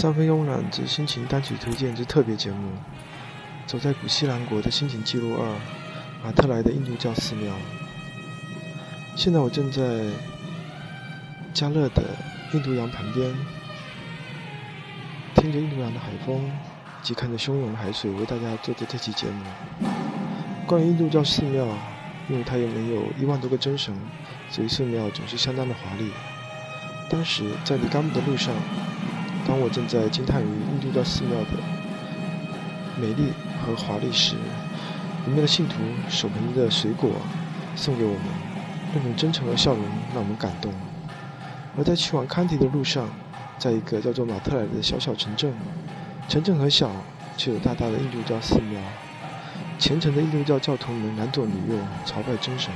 三分慵懒之心情单曲推荐之特别节目，走在古西兰国的心情记录二，马特莱的印度教寺庙。现在我正在加勒的印度洋旁边，听着印度洋的海风，及看着汹涌的海水，为大家做着这期节目。关于印度教寺庙，因为它有没有一万多个真神，所以寺庙总是相当的华丽。当时在离甘木的路上。当我正在惊叹于印度教寺庙的美丽和华丽时，里面的信徒手捧着水果送给我们，那种真诚的笑容让我们感动。而在去往康提的路上，在一个叫做马特莱的小小城镇，城镇很小，却有大大的印度教寺庙，虔诚的印度教教徒们男左女右朝拜真神，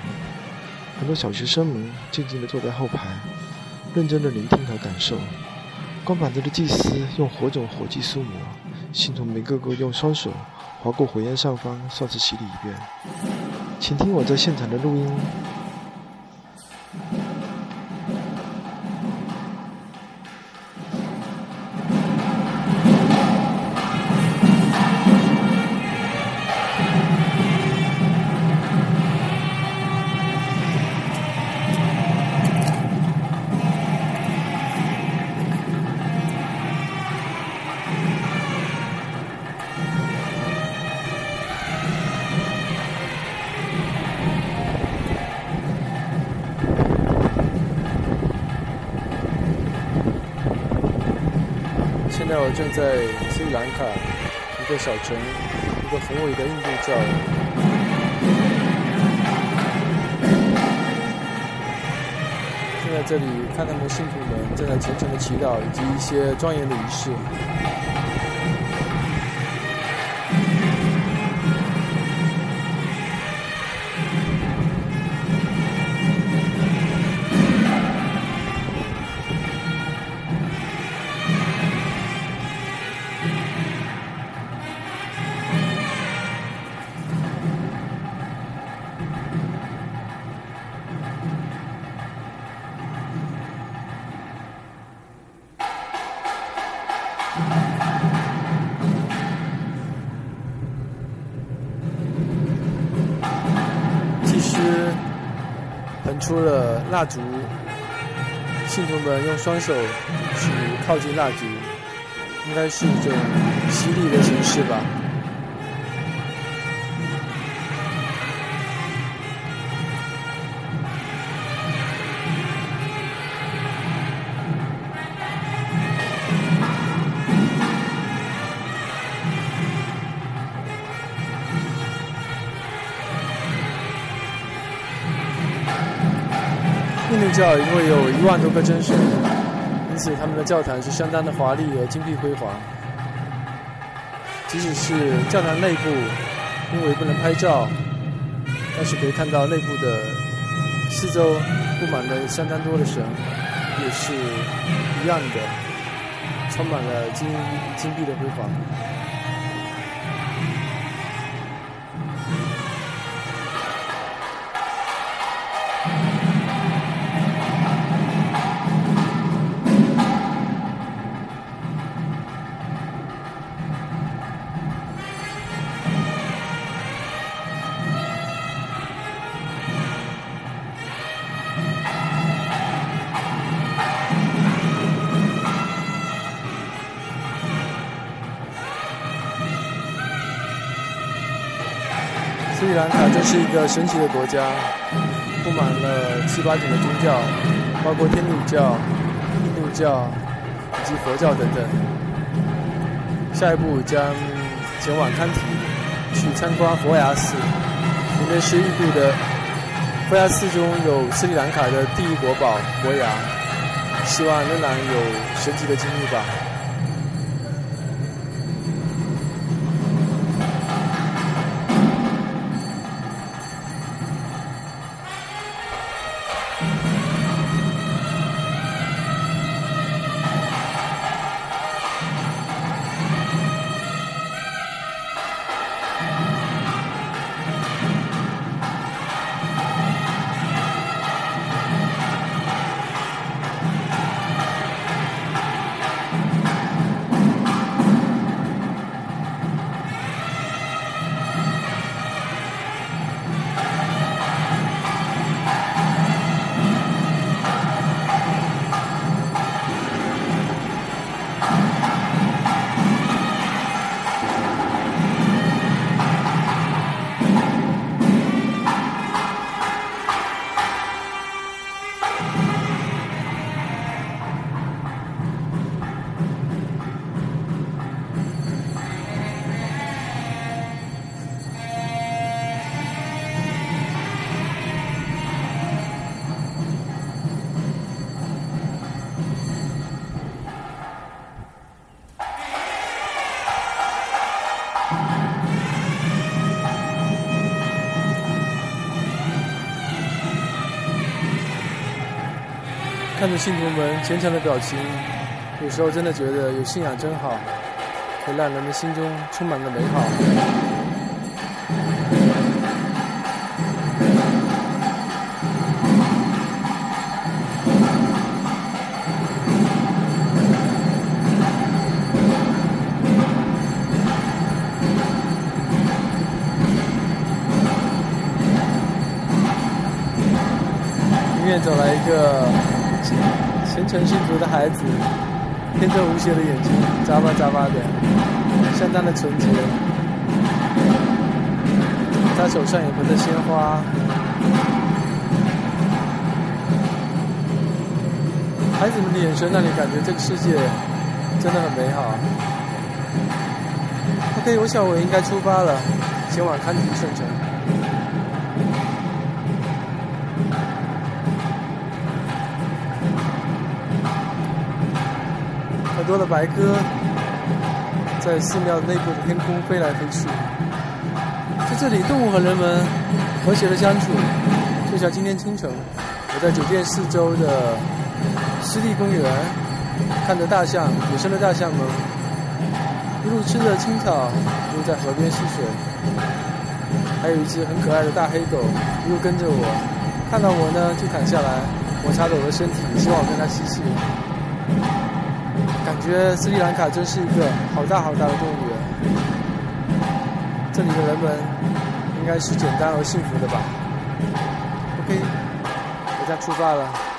很多小学生们静静地坐在后排，认真地聆听和感受。光板子的祭司用火种火祭苏摩，信徒们一个个用双手划过火焰上方，算是洗礼一遍。请听我在现场的录音。现在我正在斯里兰卡一个小城，一个宏伟的印度教。现在这里看他们信徒们正在虔诚的祈祷，以及一些庄严的仪式。师喷出了蜡烛，信徒们用双手去靠近蜡烛，应该是一种洗礼的形式吧。印度教因为有一万多个真神，因此他们的教堂是相当的华丽而金碧辉煌。即使是教堂内部，因为不能拍照，但是可以看到内部的四周布满了相当多的神，也是一样的，充满了金金碧的辉煌。斯里兰卡真是一个神奇的国家，布满了七八种的宗教，包括天主教、印度教以及佛教等等。下一步将前往康提，去参观佛牙寺，里面是印度的佛牙寺中有斯里兰卡的第一国宝佛牙，希望仍然有神奇的经历吧。看着信徒们虔诚的表情，有时候真的觉得有信仰真好，会让人们心中充满了美好。走来一个虔诚信徒的孩子，天真无邪的眼睛，眨巴眨巴的，相当的纯洁。他手上也捧着鲜花，孩子们的眼神让你感觉这个世界真的很美好。OK，我想我应该出发了，前往康吉圣城。很多的白鸽在寺庙内部的天空飞来飞去，在这里，动物和人们和谐的相处。就像今天清晨，我在酒店四周的湿地公园，看着大象，野生的大象们一路吃着青草，一路在河边戏水。还有一只很可爱的大黑狗，一路跟着我，看到我呢就躺下来，摩擦着我的身体，希望我跟它嬉戏。感觉斯里兰卡真是一个好大好大的动物园，这里的人们应该是简单而幸福的吧。OK，我将出发了。